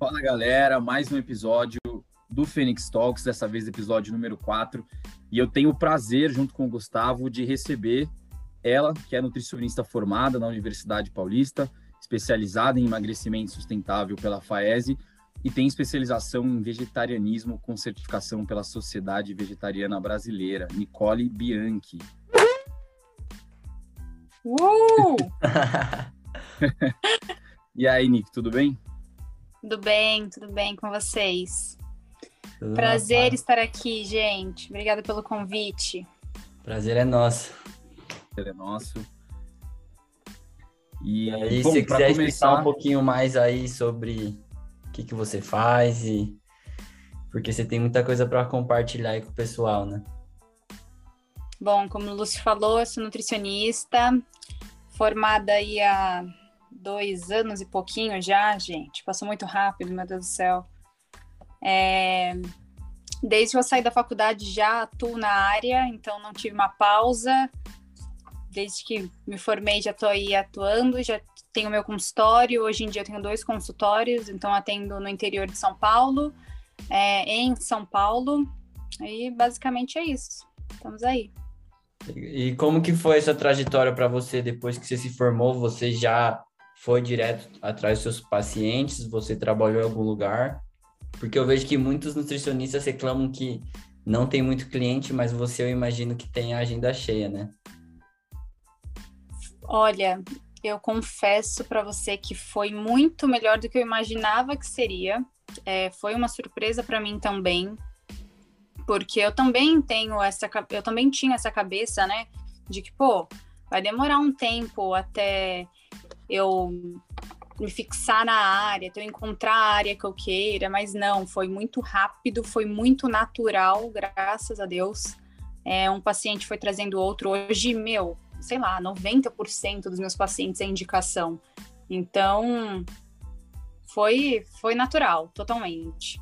Fala galera, mais um episódio do Phoenix Talks, dessa vez episódio número 4. E eu tenho o prazer, junto com o Gustavo, de receber ela, que é nutricionista formada na Universidade Paulista, especializada em emagrecimento sustentável pela FAESE e tem especialização em vegetarianismo com certificação pela Sociedade Vegetariana Brasileira, Nicole Bianchi. Uh! e aí, Nick, tudo bem? Tudo bem, tudo bem com vocês? Tudo Prazer estar aqui, gente. Obrigada pelo convite. Prazer é nosso. Ele é nosso. E, E aí, bom, se quiser começar, explicar um pouquinho mais aí sobre o que, que você faz e porque você tem muita coisa para compartilhar aí com o pessoal, né? Bom, como o Lúcio falou, eu sou nutricionista, formada aí há dois anos e pouquinho já, gente. Passou muito rápido, meu Deus do céu. É, Desde que eu saí da faculdade já atuo na área, então não tive uma pausa. Desde que me formei já estou aí atuando, já tenho meu consultório. Hoje em dia eu tenho dois consultórios, então atendo no interior de São Paulo, é, em São Paulo. E basicamente é isso. Estamos aí. E como que foi essa trajetória para você depois que você se formou? Você já foi direto atrás dos seus pacientes? Você trabalhou em algum lugar? Porque eu vejo que muitos nutricionistas reclamam que não tem muito cliente, mas você eu imagino que tem a agenda cheia, né? Olha, eu confesso para você que foi muito melhor do que eu imaginava que seria. É, foi uma surpresa para mim também, porque eu também tenho essa, eu também tinha essa cabeça, né, de que pô, vai demorar um tempo até eu me fixar na área, eu encontrar a área que eu queira, mas não, foi muito rápido, foi muito natural, graças a Deus. É, um paciente foi trazendo outro. Hoje, meu, sei lá, 90% dos meus pacientes é indicação. Então, foi, foi natural, totalmente.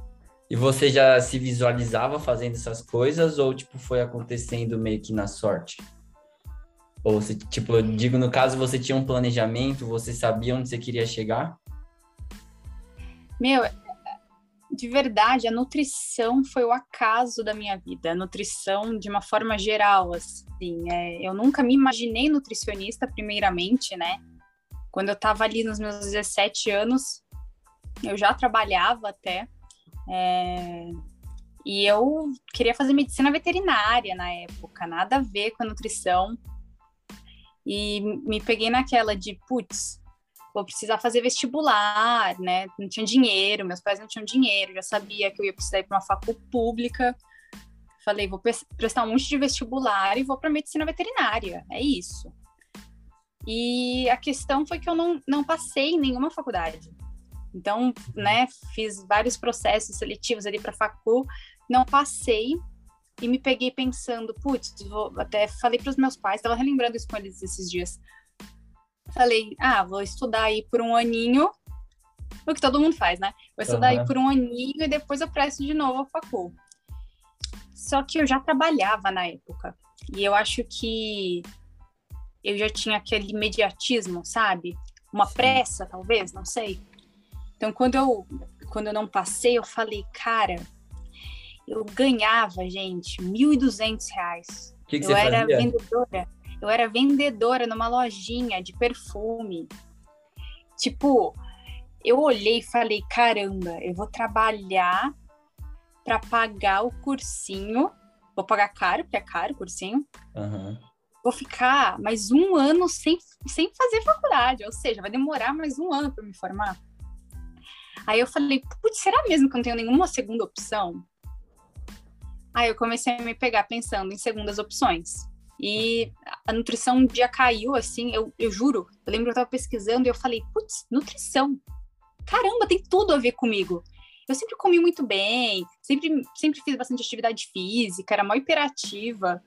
E você já se visualizava fazendo essas coisas ou tipo foi acontecendo meio que na sorte? Ou se, tipo, eu digo no caso você tinha um planejamento, você sabia onde você queria chegar? Meu, de verdade, a nutrição foi o acaso da minha vida. A nutrição, de uma forma geral, assim. É, eu nunca me imaginei nutricionista, primeiramente, né? Quando eu tava ali nos meus 17 anos, eu já trabalhava até. é, e eu queria fazer medicina veterinária na época, nada a ver com a nutrição. E me peguei naquela de, putz, vou precisar fazer vestibular, né? Não tinha dinheiro, meus pais não tinham dinheiro, já sabia que eu ia precisar ir para uma facul pública. Falei, vou pres- prestar um monte de vestibular e vou para medicina veterinária, é isso. E a questão foi que eu não, não passei em nenhuma faculdade. Então, né, fiz vários processos seletivos ali para facul, não passei e me peguei pensando, putz, até falei para os meus pais, estava relembrando isso com eles esses dias falei, ah, vou estudar aí por um aninho, o que todo mundo faz, né? Vou estudar aí Aham. por um aninho e depois eu presto de novo a facul. Só que eu já trabalhava na época. E eu acho que eu já tinha aquele imediatismo, sabe? Uma pressa, talvez, não sei. Então, quando eu, quando eu não passei, eu falei, cara, eu ganhava, gente, 1.200 reais. O que, que Eu você era fazia? vendedora. Eu era vendedora numa lojinha de perfume. Tipo, eu olhei e falei: caramba, eu vou trabalhar para pagar o cursinho. Vou pagar caro, porque é caro o cursinho. Aham. Vou ficar mais um ano sem, sem fazer faculdade. Ou seja, vai demorar mais um ano para me formar. Aí eu falei: putz, será mesmo que eu não tenho nenhuma segunda opção? Aí eu comecei a me pegar pensando em segundas opções. E a nutrição um dia caiu, assim, eu, eu juro. Eu lembro que eu tava pesquisando e eu falei, putz, nutrição. Caramba, tem tudo a ver comigo. Eu sempre comi muito bem, sempre, sempre fiz bastante atividade física, era mó hiperativa.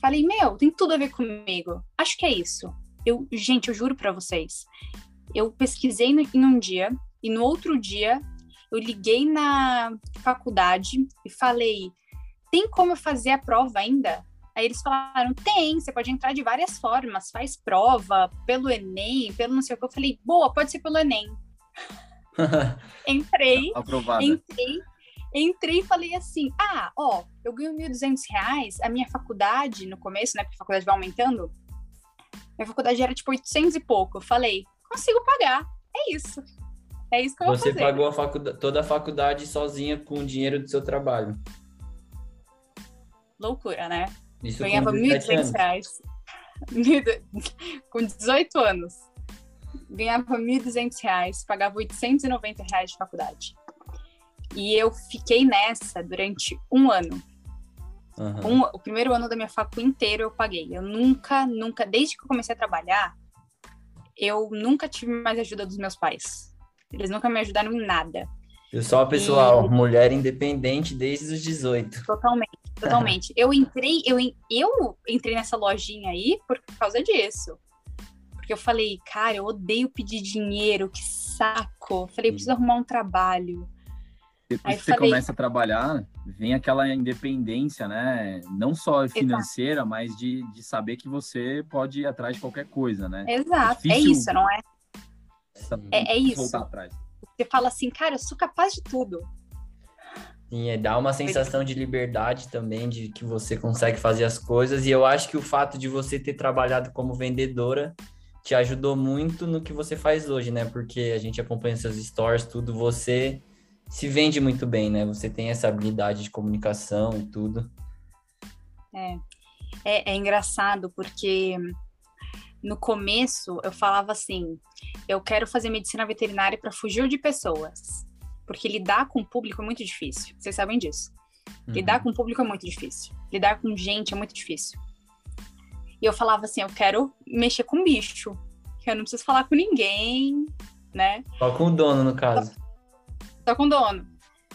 Falei, meu, tem tudo a ver comigo. Acho que é isso. Eu, gente, eu juro pra vocês. Eu pesquisei no- em um dia e no outro dia eu liguei na faculdade e falei: tem como eu fazer a prova ainda? Aí eles falaram: tem, você pode entrar de várias formas, faz prova pelo Enem, pelo não sei o que. Eu falei: boa, pode ser pelo Enem. Entrei, Aprovada. entrei, entrei e falei assim: ah, ó, eu ganho 1.200 reais, a minha faculdade, no começo, né, porque a faculdade vai aumentando, minha faculdade era tipo 800 e pouco. Eu falei: consigo pagar, é isso. É isso que eu vou Você fazer. pagou a faculdade, toda a faculdade sozinha com o dinheiro do seu trabalho. Loucura, né? Isso Ganhava com 1.200 17 anos. reais. Com 18 anos. Ganhava 1.200 reais, pagava 890 reais de faculdade. E eu fiquei nessa durante um ano. Aham. Um- o primeiro ano da minha facu inteiro eu paguei. Eu nunca, nunca, desde que eu comecei a trabalhar, eu nunca tive mais ajuda dos meus pais. Eles nunca me ajudaram em nada. Pessoal, pessoal, mulher independente desde os 18. Totalmente, totalmente. eu entrei, eu, eu entrei nessa lojinha aí por causa disso. Porque eu falei, cara, eu odeio pedir dinheiro, que saco. Falei, eu preciso arrumar um trabalho. Depois Aí que você falei- começa a trabalhar, vem aquela independência, né? Não só financeira, mas de, de saber que você pode ir atrás de qualquer coisa, né? Exato, é difícil. isso, não é? É- é isso. Você fala assim, cara, eu sou capaz de tudo. Sim, é, dá uma sensação de liberdade também, de que você consegue fazer as coisas. E eu acho que o fato de você ter trabalhado como vendedora te ajudou muito no que você faz hoje, né? Porque a gente acompanha seus stories, tudo, você se vende muito bem, né? Você tem essa habilidade de comunicação e tudo. É, é engraçado porque no começo eu falava assim: eu quero fazer medicina veterinária para fugir de pessoas. Porque lidar com o público é muito difícil. Vocês sabem disso. Lidar com o público é muito difícil. Lidar com gente é muito difícil. E eu falava assim: eu quero mexer com bicho. Que eu não preciso falar com ninguém, né? Só com o dono, no caso. Só com o dono.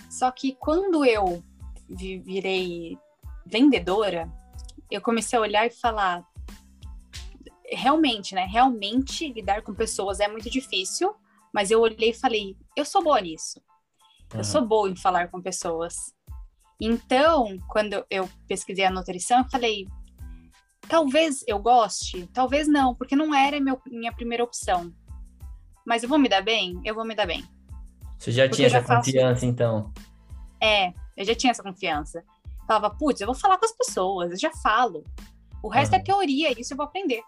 Só que quando eu vi- virei vendedora, eu comecei a olhar e falar: realmente, né? Realmente lidar com pessoas é muito difícil, mas eu olhei e falei: eu sou boa nisso. Eu sou boa em falar com pessoas. Então, quando eu pesquisei a nutrição, eu falei: talvez eu goste, talvez não, porque não era meu- minha primeira opção. Mas eu vou me dar bem? Eu vou me dar bem. Você já Porque tinha já essa faço- confiança, então? É, eu já tinha essa confiança. Falava, putz, eu vou falar com as pessoas, eu já falo. O resto é Aham. teoria, isso eu vou aprender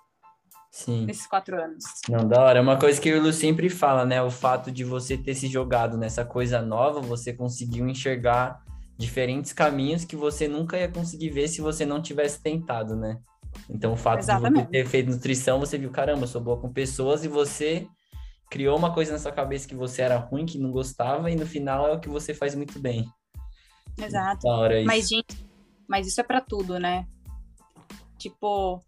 Sim. nesses quatro anos. Não, da hora. É uma coisa que o Lu sempre fala, né? O fato de você ter se jogado nessa coisa nova, você conseguiu enxergar diferentes caminhos que você nunca ia conseguir ver se você não tivesse tentado, né? Então, o fato de você Exatamente. ter feito nutrição, você viu, caramba, eu sou boa com pessoas e você criou uma coisa na sua cabeça que você era ruim, que não gostava, e no final é o que você faz muito bem. Exato. Da hora isso. Mas, gente, mas isso é pra tudo, né? Tipo,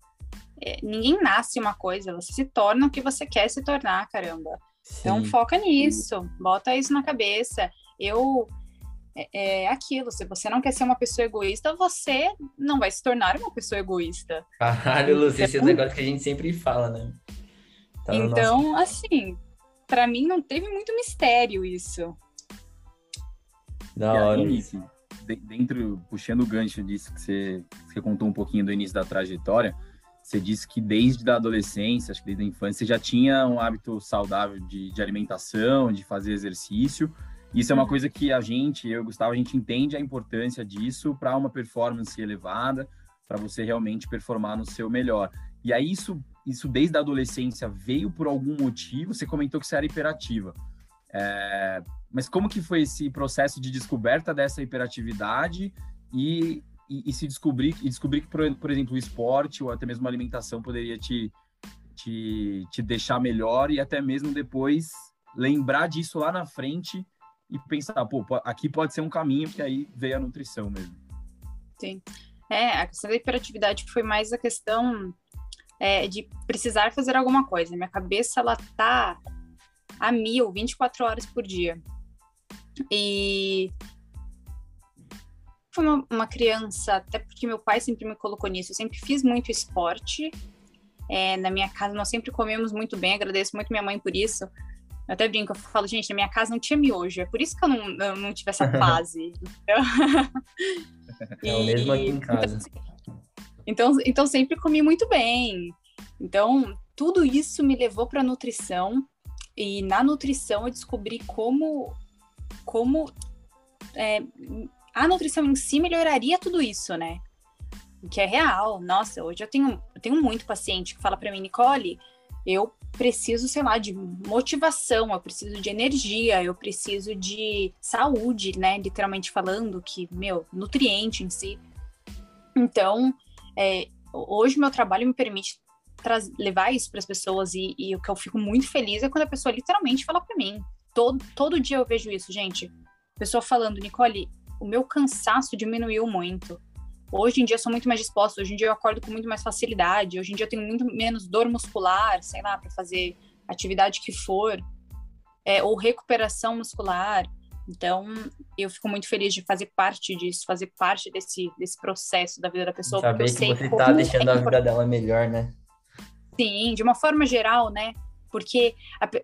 é, ninguém nasce uma coisa, você se torna o que você quer se tornar, caramba. Então Sim. foca nisso, bota isso na cabeça. Eu é, é aquilo, se você não quer ser uma pessoa egoísta, você não vai se tornar uma pessoa egoísta. Caralho, Lu, esse é o Então- negócio que a gente sempre fala, né? Tá no nosso- então, assim, pra mim não teve muito mistério isso. Da E hora. aí, dentro, puxando o gancho disso que você, você contou um pouquinho do início da trajetória, você disse que desde a adolescência, acho que desde a infância, você já tinha um hábito saudável de, de alimentação, de fazer exercício. Isso é uma Uhum. coisa que a gente, eu e o Gustavo, a gente entende a importância disso para uma performance elevada, para você realmente performar no seu melhor. E aí, isso, isso desde a adolescência veio por algum motivo? Você comentou que você era hiperativa. É, mas como que foi esse processo de descoberta dessa hiperatividade e, e, e se descobrir e descobrir que, por, por exemplo, o esporte ou até mesmo a alimentação poderia te, te, te deixar melhor e até mesmo depois lembrar disso lá na frente e pensar, pô, aqui pode ser um caminho, que aí veio a nutrição mesmo. É, a questão da hiperatividade foi mais a questão é, de precisar fazer alguma coisa. Minha cabeça, ela tá a mil, 24 horas por dia. E fui uma, uma criança, até porque meu pai sempre me colocou nisso, eu sempre fiz muito esporte. É, na minha casa nós sempre comemos muito bem, agradeço muito minha mãe por isso. Eu até brinco, eu falo, gente, na minha casa não tinha miojo, é por isso que eu não, eu não tive essa fase. É o mesmo aqui em casa. Então, então sempre comi muito bem. Então, tudo isso me levou para nutrição. e na nutrição eu descobri como, como é, a nutrição em si melhoraria tudo isso, né? Que é real. Nossa, hoje eu tenho, eu tenho muito paciente que fala para mim, Nicole, eu preciso, sei lá, de motivação, eu preciso de energia, eu preciso de saúde, né? Literalmente falando, que, meu, nutriente em si. Então, é, hoje meu trabalho me permite levar isso para as pessoas e, e, o que eu fico muito feliz é quando a pessoa literalmente fala para mim. Todo, todo dia eu vejo isso, gente. Pessoa falando, Nicole, o meu cansaço diminuiu muito. Hoje em dia eu sou muito mais disposta, hoje em dia eu acordo com muito mais facilidade, hoje em dia eu tenho muito menos dor muscular, sei lá, para fazer atividade que for, é, ou recuperação muscular. Então, eu fico muito feliz de fazer parte disso, fazer parte desse, desse processo da vida da pessoa. Saber que você está deixando é a vida dela melhor, né? Sim, de uma forma geral, né? Porque,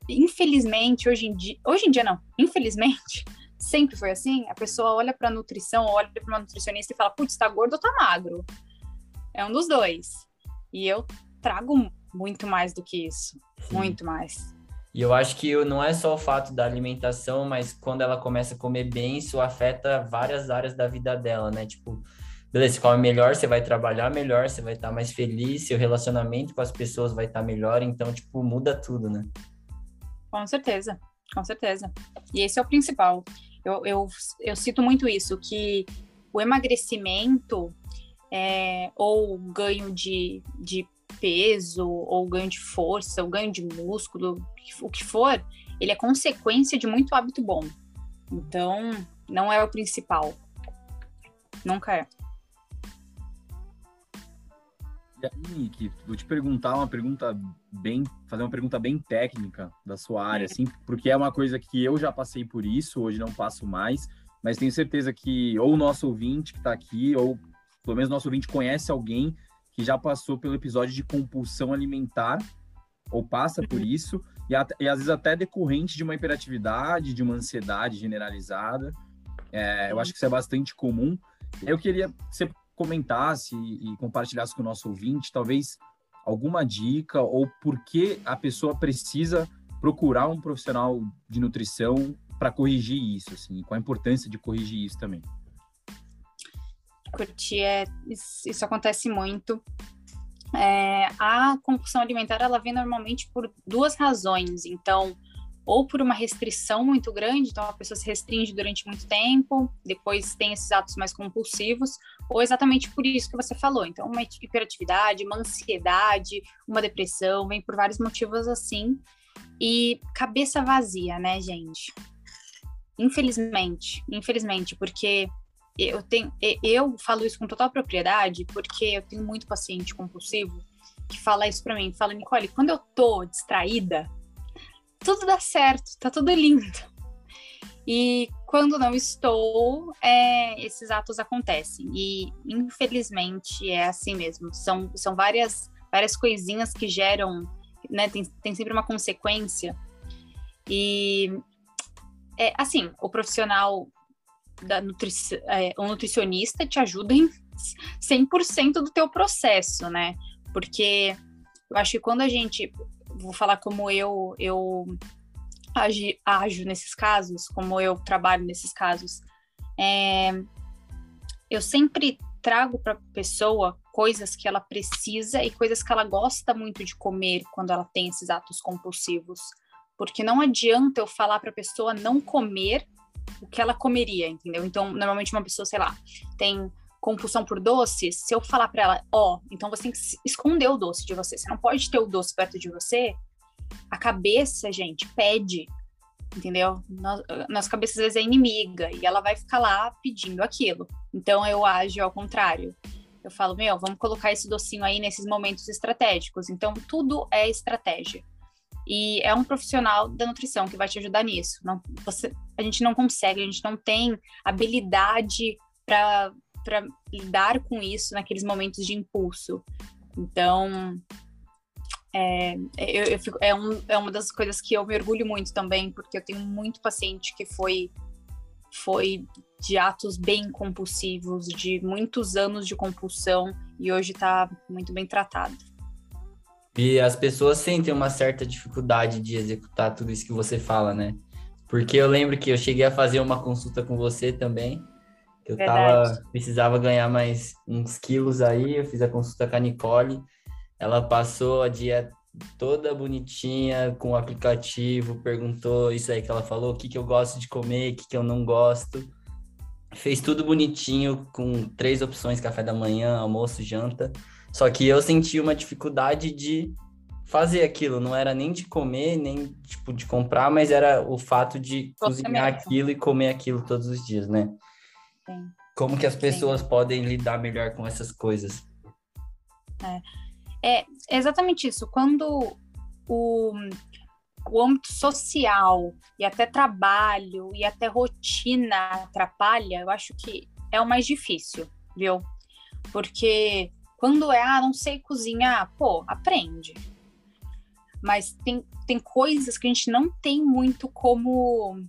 infelizmente, hoje em dia. Hoje em dia, não. Infelizmente, sempre foi assim. A pessoa olha para nutrição, olha para uma nutricionista e fala: putz, tá gordo ou tá magro? É um dos dois. E eu trago muito mais do que isso. Sim. Muito mais. E eu acho que não é só o fato da alimentação, mas quando ela começa a comer bem, isso afeta várias áreas da vida dela, né? Tipo, beleza, você come melhor, você vai trabalhar melhor, você vai estar mais feliz, seu relacionamento com as pessoas vai estar melhor, então, tipo, muda tudo, né? Com certeza, com certeza. E esse é o principal. Eu, eu, eu cito muito isso, que o emagrecimento é, ou ganho de, de peso, ou ganho de força, ou ganho de músculo, o que for, ele é consequência de muito hábito bom. Então, não é o principal. Nunca é. E aí, Nick, vou te perguntar uma pergunta bem, fazer uma pergunta bem técnica da sua área, assim, porque é uma coisa que eu já passei por isso, hoje não passo mais, mas tenho certeza que ou o nosso ouvinte que está aqui, ou pelo menos nosso ouvinte conhece alguém que já passou pelo episódio de compulsão alimentar, ou passa por uhum. isso, e, e às vezes até decorrente de uma hiperatividade, de uma ansiedade generalizada. É, eu acho que isso é bastante comum. Eu queria que você comentasse e compartilhasse com o nosso ouvinte, talvez alguma dica ou por que a pessoa precisa procurar um profissional de nutrição para corrigir isso, assim, qual a importância de corrigir isso também. Curti, é, isso, isso acontece muito. É, a compulsão alimentar ela vem normalmente por duas razões. Então, ou por uma restrição muito grande, então a pessoa se restringe durante muito tempo, depois tem esses atos mais compulsivos, ou exatamente por isso que você falou. Então, uma hiperatividade, uma ansiedade, uma depressão, vem por vários motivos assim. E cabeça vazia, né, gente? Infelizmente, infelizmente, porque eu tenho, eu falo isso com total propriedade, porque eu tenho muito paciente compulsivo que fala isso para mim, fala Nicole, quando eu tô distraída, tudo dá certo, tá tudo lindo. E quando não estou, é, esses atos acontecem. E infelizmente é assim mesmo. São, são várias, várias coisinhas que geram, né? Tem, tem sempre uma consequência. E é assim, o profissional da nutrici é, o nutricionista te ajuda em 100% do teu processo, né? Porque eu acho que quando a gente vou falar como eu eu agi, ajo nesses casos, como eu trabalho nesses casos. É, eu sempre trago para a pessoa coisas que ela precisa e coisas que ela gosta muito de comer quando ela tem esses atos compulsivos. Porque não adianta eu falar para a pessoa não comer o que ela comeria, entendeu? Então, normalmente uma pessoa, sei lá, tem compulsão por doces, se eu falar para ela, ó, oh, então você tem que esconder o doce de você, você não pode ter o doce perto de você, a cabeça, gente, pede, entendeu? Nossa cabeça às vezes é inimiga e ela vai ficar lá pedindo aquilo. Então eu ajo ao contrário. Eu falo, meu, vamos colocar esse docinho aí nesses momentos estratégicos. Então tudo é estratégia. E é um profissional da nutrição que vai te ajudar nisso. Não, você, a gente não consegue, a gente não tem habilidade para lidar com isso naqueles momentos de impulso. Então, é, eu, eu fico, é, um, é uma das coisas que eu me orgulho muito também, porque eu tenho muito paciente que foi, foi de atos bem compulsivos, de muitos anos de compulsão, e hoje está muito bem tratado. E as pessoas sentem uma certa dificuldade de executar tudo isso que você fala, né? Porque eu lembro que eu cheguei a fazer uma consulta com você também. Eu tava, precisava ganhar mais uns quilos aí, eu fiz a consulta com a Nicole. Ela passou a dieta toda bonitinha, com o aplicativo, perguntou isso aí que ela falou, o que, que eu gosto de comer, o que, que eu não gosto. Fez tudo bonitinho, com três opções, café da manhã, almoço, janta. Só que eu senti uma dificuldade de fazer aquilo, não era nem de comer, nem tipo de comprar, mas era o fato de cozinhar aquilo e comer aquilo todos os dias, né? Sim. Como que as pessoas Sim. podem lidar melhor com essas coisas? É. É exatamente isso. Quando o, o âmbito social e até trabalho e até rotina atrapalha, eu acho que é o mais difícil, viu? Porque quando é, ah, não sei cozinhar, pô, aprende. Mas tem, tem coisas que a gente não tem muito como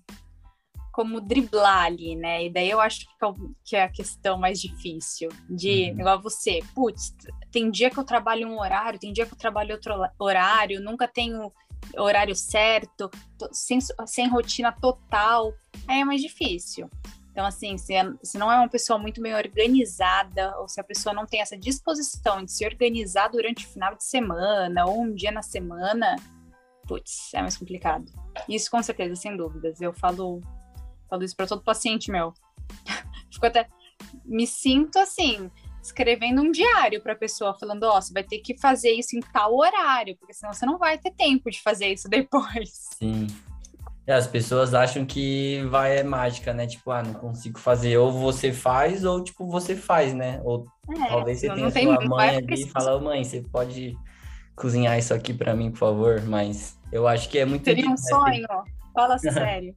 como driblar ali, né? E daí eu acho que é, é a questão mais difícil. De, uhum. igual você, putz, tem dia que eu trabalho um horário, tem dia que eu trabalho outro horário, nunca tenho horário certo, sem, sem rotina total. Aí é mais difícil. Então, assim, se, é, se não é uma pessoa muito bem organizada, ou se a pessoa não tem essa disposição de se organizar durante o final de semana, ou um dia na semana, putz, é mais complicado. Isso com certeza, sem dúvidas. Eu falo Falo isso para todo paciente meu. Fico até. Me sinto assim, escrevendo um diário para a pessoa, falando: Ó, oh, você vai ter que fazer isso em tal horário, porque senão você não vai ter tempo de fazer isso depois. Sim. É, as pessoas acham que vai é mágica, né? Tipo, ah, não consigo fazer. Ou você faz, ou tipo, você faz, né? Ou é, talvez você tenha sua mãe ali e fala, mãe, você pode cozinhar isso aqui para mim, por favor? Mas eu acho que é muito Seria um sonho, ó. Fala sério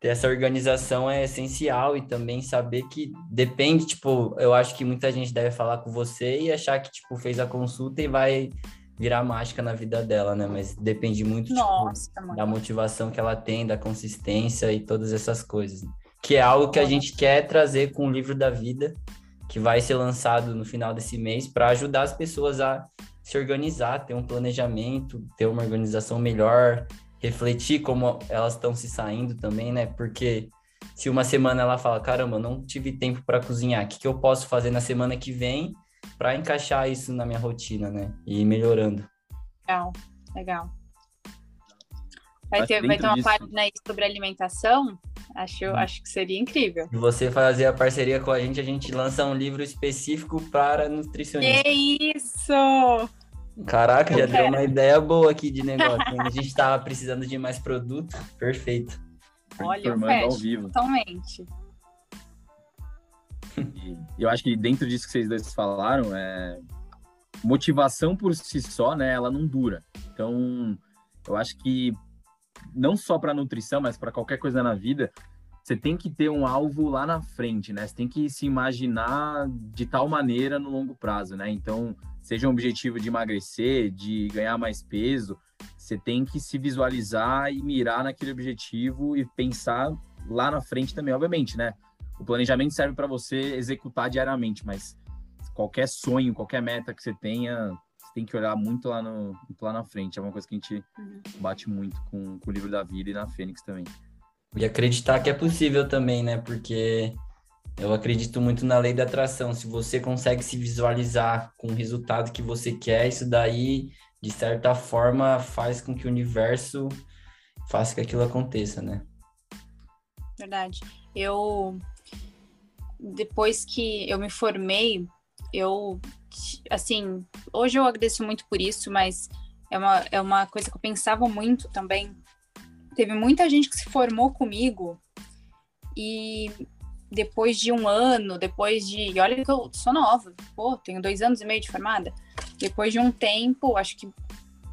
ter essa organização é essencial e também saber que depende, tipo, eu acho que muita gente deve falar com você e achar que, tipo, fez a consulta e vai virar mágica na vida dela, né? Mas depende muito tipo, Nossa, tipo, da motivação que ela tem, da consistência e todas essas coisas. Que é algo que a gente quer trazer com o livro da vida, que vai ser lançado no final desse mês, para ajudar as pessoas a se organizar, ter um planejamento, ter uma organização melhor, refletir como elas estão se saindo também, né? Porque se uma semana ela fala, caramba, não tive tempo para cozinhar, o que, que eu posso fazer na semana que vem para encaixar isso na minha rotina, né? E ir melhorando. Legal, legal. Vai ter, vai ter uma disso... página aí sobre alimentação? Acho, hum. acho que seria incrível. Se você fazer a parceria com a gente, a gente lança um livro específico para nutricionistas. Que isso! Caraca, eu já quero. deu uma ideia boa aqui de negócio. a gente estava precisando de mais produto, perfeito. Olha, eu fecho, ao vivo. totalmente. E eu acho que dentro disso que vocês dois falaram, é motivação por si só, né? Ela não dura. Então, eu acho que não só para nutrição, mas para qualquer coisa na vida, você tem que ter um alvo lá na frente, né? Você tem que se imaginar de tal maneira no longo prazo, né? Então, seja um objetivo de emagrecer, de ganhar mais peso, você tem que se visualizar e mirar naquele objetivo e pensar lá na frente também, obviamente, né? O planejamento serve para você executar diariamente, mas qualquer sonho, qualquer meta que você tenha, você tem que olhar muito lá, no, lá na frente. É uma coisa que a gente uhum. bate muito com, com o livro da vida e na Fênix também. E acreditar que é possível também, né? Porque eu acredito muito na lei da atração. Se você consegue se visualizar com o resultado que você quer, isso daí, de certa forma, faz com que o universo faça que aquilo aconteça, né? Verdade. Eu, depois que eu me formei, eu, assim, hoje eu agradeço muito por isso, mas é uma, é uma coisa que eu pensava muito também. Teve muita gente que se formou comigo e depois de um ano, depois de. E olha que eu sou nova, pô, tenho dois anos e meio de formada. Depois de um tempo, acho que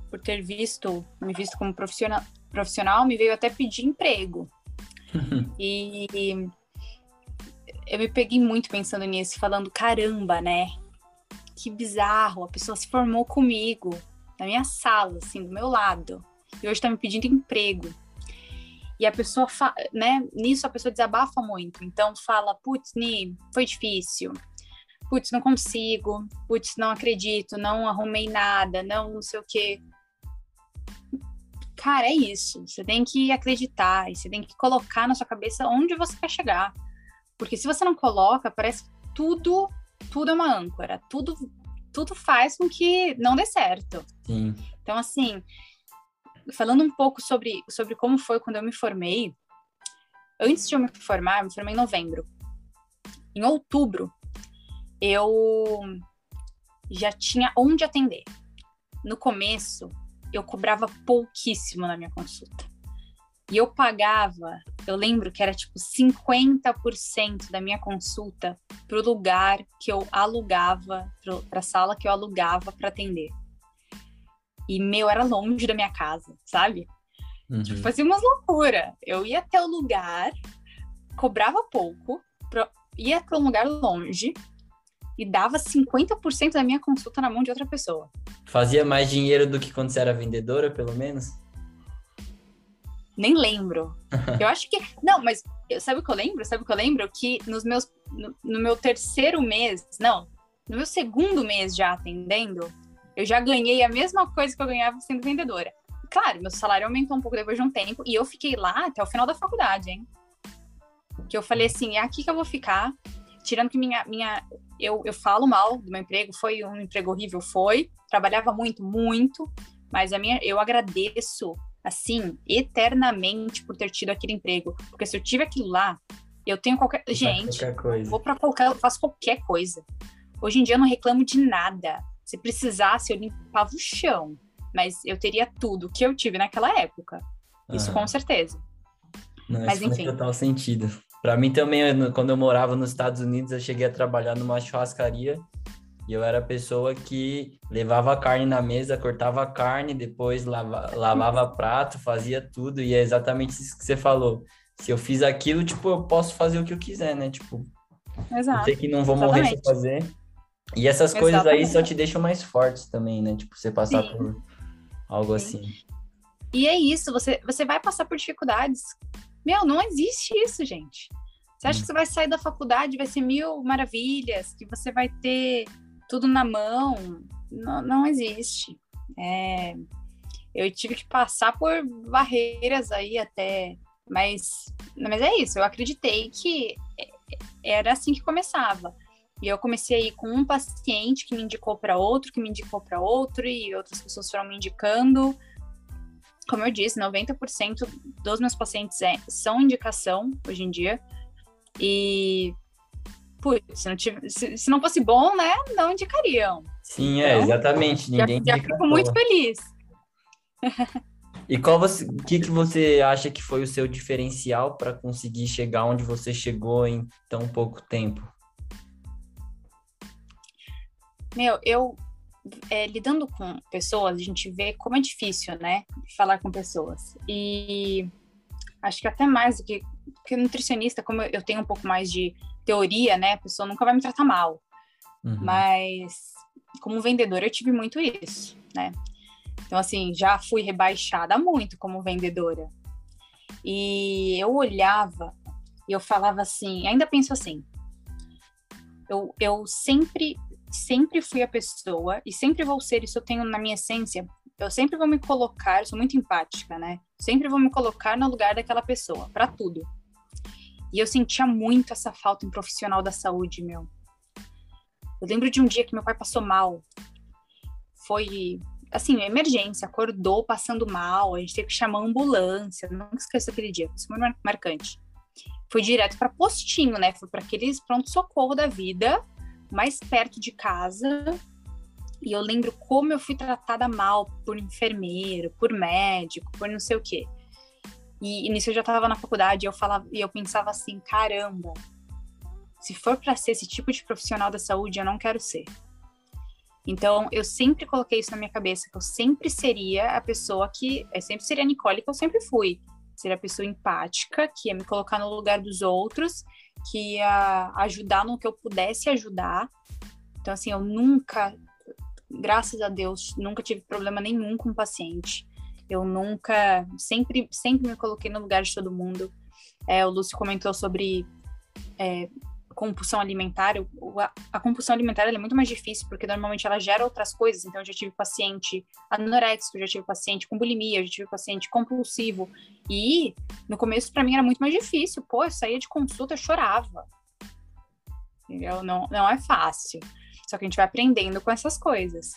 por ter visto, me visto como profissional, profissional me veio até pedir emprego. e, e eu me peguei muito pensando nisso, falando: caramba, né? Que bizarro, a pessoa se formou comigo, na minha sala, assim, do meu lado, e hoje tá me pedindo emprego. E a pessoa, né, nisso a pessoa desabafa muito. Então fala, putz, Ni, foi difícil. putz, não consigo, putz, não acredito, não arrumei nada, não não sei o quê. Cara, é isso. Você tem que acreditar e você tem que colocar na sua cabeça onde você quer chegar. Porque se você não coloca, parece que tudo, tudo é uma âncora, tudo, tudo faz com que não dê certo. Sim. Então, assim, falando um pouco sobre, sobre como foi quando eu me formei, antes de eu me formar, eu me formei em novembro. Em outubro, eu já tinha onde atender. No começo, eu cobrava pouquíssimo na minha consulta. E eu pagava, eu lembro que era tipo 50% da minha consulta para o lugar que eu alugava, para a sala que eu alugava para atender. E meu, era longe da minha casa, sabe? Uhum. Tipo, fazia umas loucura. Eu ia até o lugar, cobrava pouco, ia para um lugar longe e dava 50% da minha consulta na mão de outra pessoa. Fazia mais dinheiro do que quando você era vendedora, pelo menos? Nem lembro. eu acho que. Não, mas sabe o que eu lembro? Sabe o que eu lembro? Que nos meus, no, no meu terceiro mês, não, no meu segundo mês já atendendo, eu já ganhei a mesma coisa que eu ganhava sendo vendedora. Claro, meu salário aumentou um pouco depois de um tempo e eu fiquei lá até o final da faculdade, hein? Que eu falei assim, é aqui que eu vou ficar. Tirando que minha, minha eu, eu falo mal do meu emprego, foi um emprego horrível, foi. Trabalhava muito, muito, mas a minha, eu agradeço assim, eternamente por ter tido aquele emprego. Porque se eu tive aquilo lá, eu tenho qualquer. Gente, qualquer vou para qualquer. Faço qualquer coisa. Hoje em dia eu não reclamo de nada. Se precisasse, eu limpava o chão. Mas eu teria tudo que eu tive naquela época. Isso Ah. com certeza. Não, Mas isso faz enfim. total sentido. Para mim também, eu- quando eu morava nos Estados Unidos, eu cheguei a trabalhar numa churrascaria e eu era a pessoa que levava a carne na mesa, cortava a carne, depois lava, lavava prato, fazia tudo e é exatamente isso que você falou. Se eu fiz aquilo, tipo, eu posso fazer o que eu quiser, né? Tipo, eu Exato. sei que não vou morrer se eu Exatamente. fazer. E essas coisas aí só te deixam mais fortes também, né? Tipo, você passar Sim. por algo Sim. assim. E é isso, você, você vai passar por dificuldades. Meu, não existe isso, gente. Você acha Hum. que você vai sair da faculdade, vai ser mil maravilhas, que você vai ter tudo na mão? Não, não existe. É, eu tive que passar por barreiras aí até, mas, mas é isso. Eu acreditei que era assim que começava. E eu comecei aí com um paciente que me indicou para outro, que me indicou para outro, e outras pessoas foram me indicando como eu disse, 90% dos meus pacientes é- são indicação hoje em dia. E, putz, se não, tive- se, se não fosse bom, né, não indicariam. Sim, é, Então, exatamente. Já, Ninguém já à fico muito feliz. E qual você, o que, que você acha que foi o seu diferencial para conseguir chegar onde você chegou em tão pouco tempo? Meu, eu, é, lidando com pessoas, a gente vê como é difícil, né, falar com pessoas. E acho que até mais do que, que nutricionista, como eu tenho um pouco mais de teoria, né, a pessoa nunca vai me tratar mal. Uhum. Mas como vendedora eu tive muito isso, né? Então assim, já fui rebaixada muito como vendedora. E eu olhava e eu falava assim, ainda penso assim. Eu, eu sempre sempre fui a pessoa e sempre vou ser, isso eu tenho na minha essência. Eu sempre vou me colocar, eu sou muito empática, né? Sempre vou me colocar no lugar daquela pessoa, para tudo. E eu sentia muito essa falta em profissional da saúde, meu. Eu lembro de um dia que meu pai passou mal. Foi, assim, emergência, acordou passando mal, a gente teve que chamar a ambulância. Não esqueço aquele dia, foi muito mar- marcante. Foi direto para postinho, né? Foi para aqueles pronto-socorro da vida, mais perto de casa. E eu lembro como eu fui tratada mal por enfermeiro, por médico, por não sei o quê. E, e nisso eu já estava na faculdade e eu falava e eu pensava assim, caramba, se for para ser esse tipo de profissional da saúde, eu não quero ser. Então, eu sempre coloquei isso na minha cabeça, que eu sempre seria a pessoa que. Eu sempre seria a Nicole, que eu sempre fui. Seria a pessoa empática, que ia me colocar no lugar dos outros, que ia ajudar no que eu pudesse ajudar. Então, assim, eu nunca, graças a Deus, nunca tive problema nenhum com paciente. Eu nunca, sempre, sempre me coloquei no lugar de todo mundo. É, o Lúcio comentou sobre é, compulsão alimentar, a, compulsão alimentar é muito mais difícil, porque normalmente ela gera outras coisas. Então, eu já tive paciente anoréxico, já tive paciente com bulimia, já tive paciente compulsivo. E no começo, para mim, era muito mais difícil. Pô, eu saía de consulta, eu chorava. Entendeu? Não, não é fácil. Só que a gente vai aprendendo com essas coisas.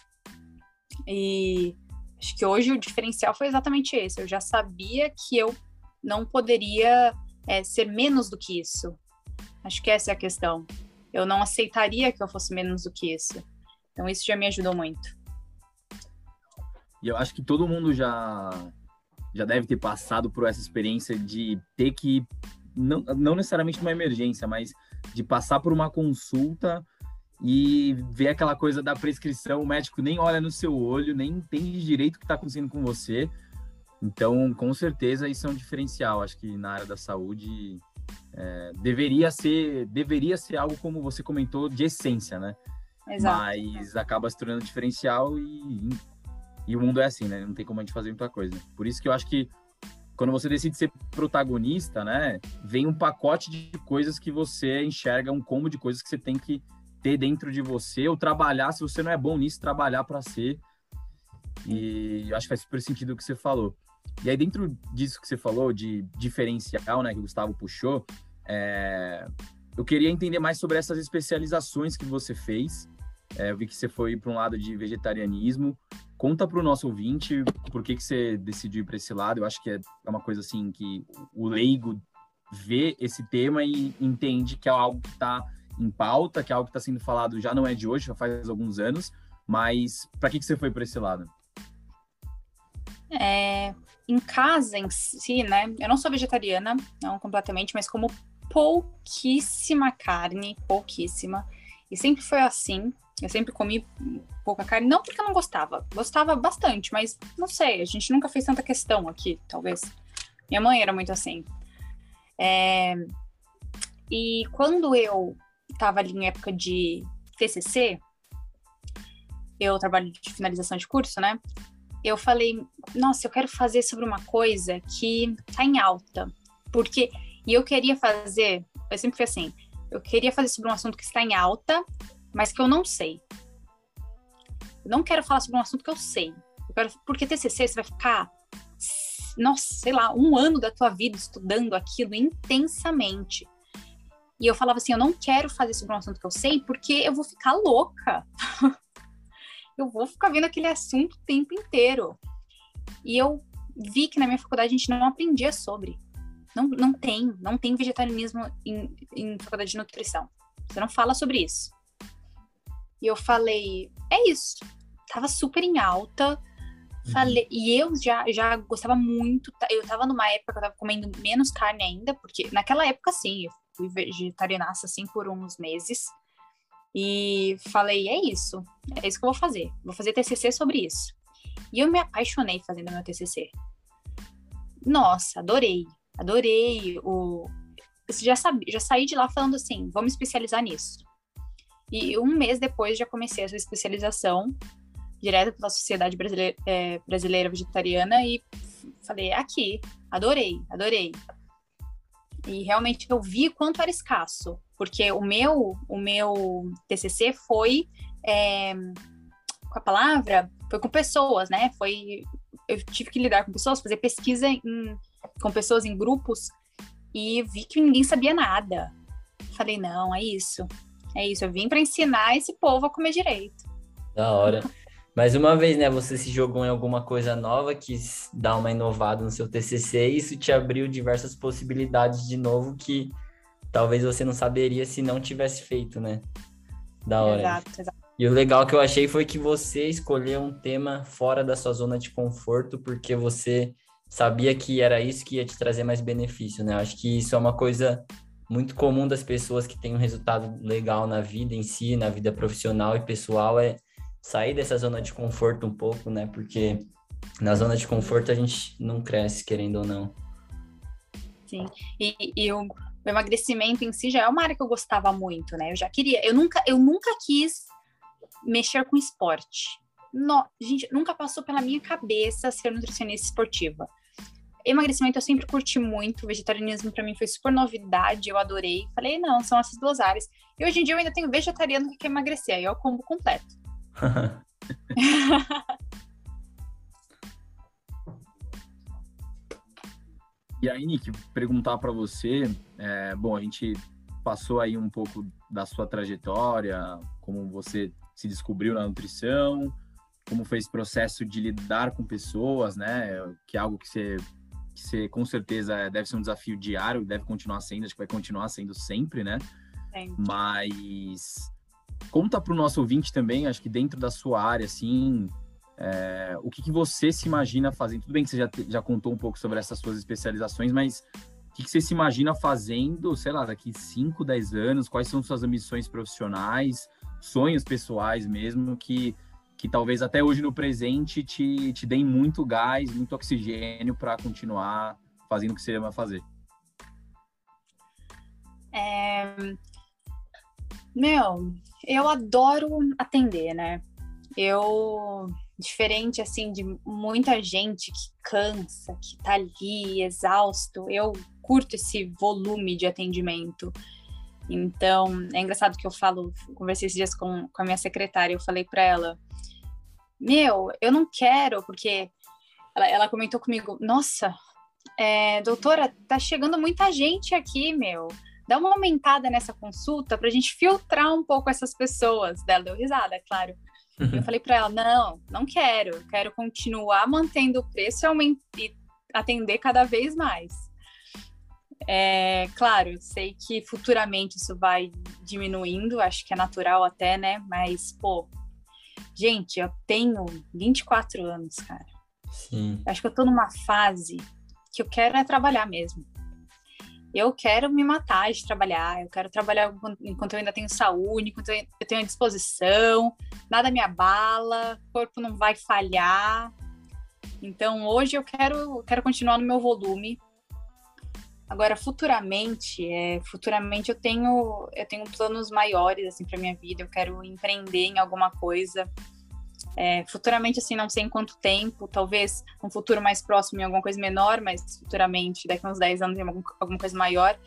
E acho que hoje o diferencial foi exatamente esse. Eu já sabia que eu não poderia é, ser menos do que isso. Acho que essa é a questão. Eu não aceitaria que eu fosse menos do que isso. Então isso já me ajudou muito. E eu acho que todo mundo já já deve ter passado por essa experiência de ter que não, não necessariamente uma emergência, mas de passar por uma consulta e ver aquela coisa da prescrição, o médico nem olha no seu olho, nem entende direito o que está acontecendo com você. Então, com certeza, isso é um diferencial. Acho que na área da saúde é, deveria ser deveria ser algo como você comentou de essência, né? Exato. Mas acaba se tornando diferencial e, e o mundo é assim, né? Não tem como a gente fazer muita coisa. Por isso que eu acho que quando você decide ser protagonista, né, vem um pacote de coisas que você enxerga, um combo de coisas que você tem que ter dentro de você ou trabalhar, se você não é bom nisso, trabalhar para ser. E eu acho que faz super sentido o que você falou. E aí, dentro disso que você falou, de diferencial, né, que o Gustavo puxou, é... eu queria entender mais sobre essas especializações que você fez. É, eu vi que você foi para um lado de vegetarianismo. Conta para o nosso ouvinte por que, que você decidiu ir para esse lado. Eu acho que é uma coisa assim que o leigo vê esse tema e entende que é algo que está em pauta, que é algo que está sendo falado já não é de hoje, já faz alguns anos. Mas para que, que você foi para esse lado? É, em casa em si, né? Eu não sou vegetariana, não completamente, mas como pouquíssima carne, pouquíssima. E sempre foi assim. Eu sempre comi pouca carne, não porque eu não gostava, gostava bastante, mas não sei, a gente nunca fez tanta questão aqui, talvez. Minha mãe era muito assim. É... E quando eu estava ali em época de TCC, eu trabalho de finalização de curso, né? Eu falei, nossa, eu quero fazer sobre uma coisa que tá em alta. Porque, e eu queria fazer, eu sempre fui assim, eu queria fazer sobre um assunto que está em alta, mas que eu não sei. Eu não quero falar sobre um assunto que eu sei. Eu quero, porque TCC você vai ficar, nossa, sei lá, um ano da tua vida estudando aquilo intensamente. E eu falava assim, eu não quero fazer sobre um assunto que eu sei, porque eu vou ficar louca. eu vou ficar vendo aquele assunto o tempo inteiro. E eu vi que na minha faculdade a gente não aprendia sobre. Não, não tem, não tem vegetarianismo em, em faculdade de nutrição. Você não fala sobre isso. E eu falei, é isso. Tava super em alta. Falei, e eu já, já gostava muito. Eu tava numa época que eu tava comendo menos carne ainda, porque naquela época, sim, eu fui vegetarianaça assim por uns meses. E falei, é isso, é isso que eu vou fazer. Vou fazer TCC sobre isso. E eu me apaixonei fazendo meu TCC. Nossa, adorei, adorei o já sabe, já saí de lá falando assim, vamos especializar nisso. E um mês depois já comecei essa especialização direto pela Sociedade Brasileira, é, Brasileira Vegetariana e falei, aqui, adorei, adorei. E realmente eu vi quanto era escasso, porque o meu, o meu TCC foi é, com a palavra, foi com pessoas, né? Foi eu tive que lidar com pessoas, fazer pesquisa em, com pessoas em grupos e vi que ninguém sabia nada. Falei, não, é isso. É isso, eu vim para ensinar esse povo a comer direito. Da hora. Mais uma vez, né, você se jogou em alguma coisa nova, quis dar uma inovada no seu TCC, e isso te abriu diversas possibilidades de novo que talvez você não saberia se não tivesse feito, né? Da hora. Exato, exato. E o legal que eu achei foi que você escolheu um tema fora da sua zona de conforto, porque você sabia que era isso que ia te trazer mais benefício, né? Acho que isso é uma coisa muito comum das pessoas que têm um resultado legal na vida em si, na vida profissional e pessoal, é sair dessa zona de conforto um pouco, né? Porque na zona de conforto a gente não cresce, querendo ou não. Sim, e, e o emagrecimento em si já é uma área que eu gostava muito, né? Eu já queria, eu nunca, eu nunca quis mexer com esporte. No, gente, nunca passou pela minha cabeça ser nutricionista esportiva. emagrecimento eu sempre curti muito, vegetarianismo para mim foi super novidade, eu adorei. Falei, não, são essas duas áreas. E hoje em dia eu ainda tenho vegetariano que quer emagrecer, aí o combo completo. e aí, Nick, perguntar para você, é, bom, a gente passou aí um pouco da sua trajetória, como você se descobriu na nutrição, como foi esse processo de lidar com pessoas, né? Que é algo que você, que você com certeza deve ser um desafio diário, deve continuar sendo, acho que vai continuar sendo sempre, né? Sim. Mas conta para o nosso ouvinte também, acho que dentro da sua área, assim, é, o que, que, você se imagina fazendo? Tudo bem que você já, já contou um pouco sobre essas suas especializações, mas o que, que você se imagina fazendo, sei lá, daqui 5, 10 anos? Quais são suas ambições profissionais, sonhos pessoais mesmo, que, que talvez até hoje no presente te, te deem muito gás, muito oxigênio para continuar fazendo o que você ama fazer? É... Meu, eu adoro atender, né? Eu diferente assim de muita gente que cansa, que tá ali exausto. Eu curto esse volume de atendimento. Então, é engraçado que eu falo, conversei esses dias com, com a minha secretária, eu falei para ela: Meu, eu não quero, porque ela, ela comentou comigo: Nossa, é, doutora, tá chegando muita gente aqui, meu. Dá uma aumentada nessa consulta pra gente filtrar um pouco essas pessoas. Dela deu risada, é claro. Eu falei para ela: não, não quero, quero continuar mantendo o preço e atender cada vez mais. É, claro, eu sei que futuramente isso vai diminuindo, acho que é natural até, né? Mas, pô, gente, eu tenho 24 anos, cara. Sim. Acho que eu tô numa fase que eu quero é trabalhar mesmo eu quero me matar de trabalhar, eu quero trabalhar enquanto eu ainda tenho saúde, enquanto eu tenho a disposição, nada me abala, o corpo não vai falhar. Então hoje eu quero, quero continuar no meu volume. Agora futuramente, é, futuramente eu tenho eu tenho planos maiores assim para minha vida, eu quero empreender em alguma coisa. É, futuramente, assim, não sei em quanto tempo, talvez um futuro mais próximo em alguma coisa menor, mas futuramente, daqui a uns 10 anos, em algum, alguma coisa maior.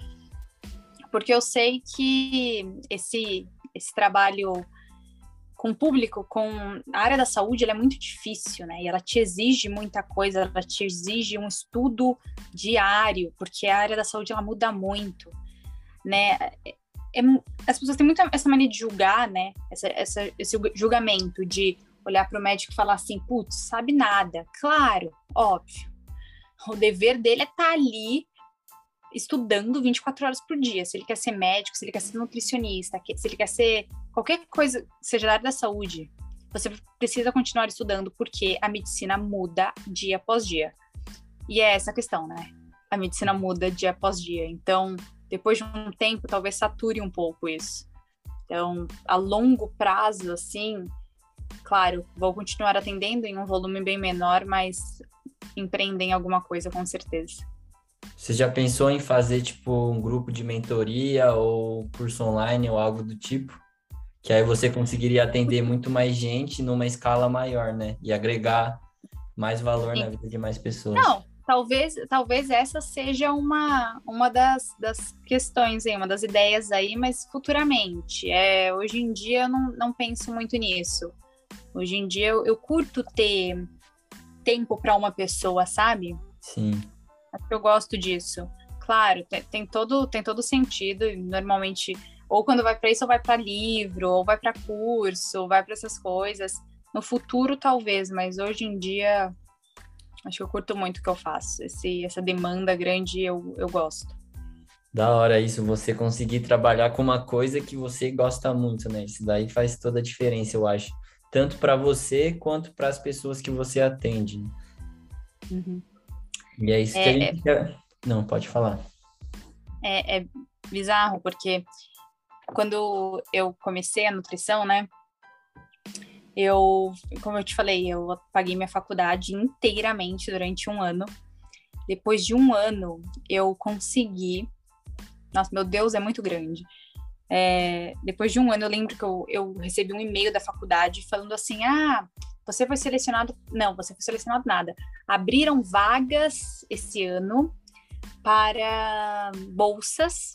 Porque eu sei que esse, esse trabalho com o público, com a área da saúde, ela é muito difícil, né? E ela te exige muita coisa, ela te exige um estudo diário, porque a área da saúde ela muda muito, né? É, é, as pessoas têm muito essa mania de julgar, né? Essa, essa, esse julgamento de olhar para o médico e falar assim, putz, sabe nada. Claro, óbvio. O dever dele é estar tá ali estudando 24 horas por dia. Se ele quer ser médico, se ele quer ser nutricionista, se ele quer ser qualquer coisa, seja da área da saúde, você precisa continuar estudando porque a medicina muda dia após dia. E é essa a questão, né? A medicina muda dia após dia. Então, depois de um tempo, talvez sature um pouco isso. Então, a longo prazo, assim, claro, vou continuar atendendo em um volume bem menor, mas empreender em alguma coisa com certeza. Você já pensou em fazer tipo um grupo de mentoria ou curso online ou algo do tipo? Que aí você conseguiria atender muito mais gente numa escala maior, né? E agregar mais valor Sim. na vida de mais pessoas. Não, talvez, talvez essa seja uma, uma das, das questões aí, uma das ideias aí, mas futuramente. É, hoje em dia eu não, não penso muito nisso. Hoje em dia eu, eu curto ter tempo para uma pessoa, sabe? Sim. Eu gosto disso. Claro, tem, tem todo tem todo sentido. Normalmente, ou quando vai para isso, ou vai para livro, ou vai para curso, ou vai para essas coisas. No futuro, talvez, mas hoje em dia, acho que eu curto muito o que eu faço. Esse, essa demanda grande, eu, eu gosto. Da hora isso, você conseguir trabalhar com uma coisa que você gosta muito, né? Isso daí faz toda a diferença, eu acho tanto para você quanto para as pessoas que você atende. Né? Uhum. E é isso é, que a gente quer. Não, pode falar. É, é bizarro, porque quando eu comecei a nutrição, né? Eu, como eu te falei, eu paguei minha faculdade inteiramente durante um ano. Depois de um ano, eu consegui. Nossa, meu Deus, é muito grande. É, depois de um ano, eu lembro que eu, eu recebi um e-mail da faculdade falando assim: ah, você foi selecionado. Não, você foi selecionado nada. Abriram vagas esse ano para bolsas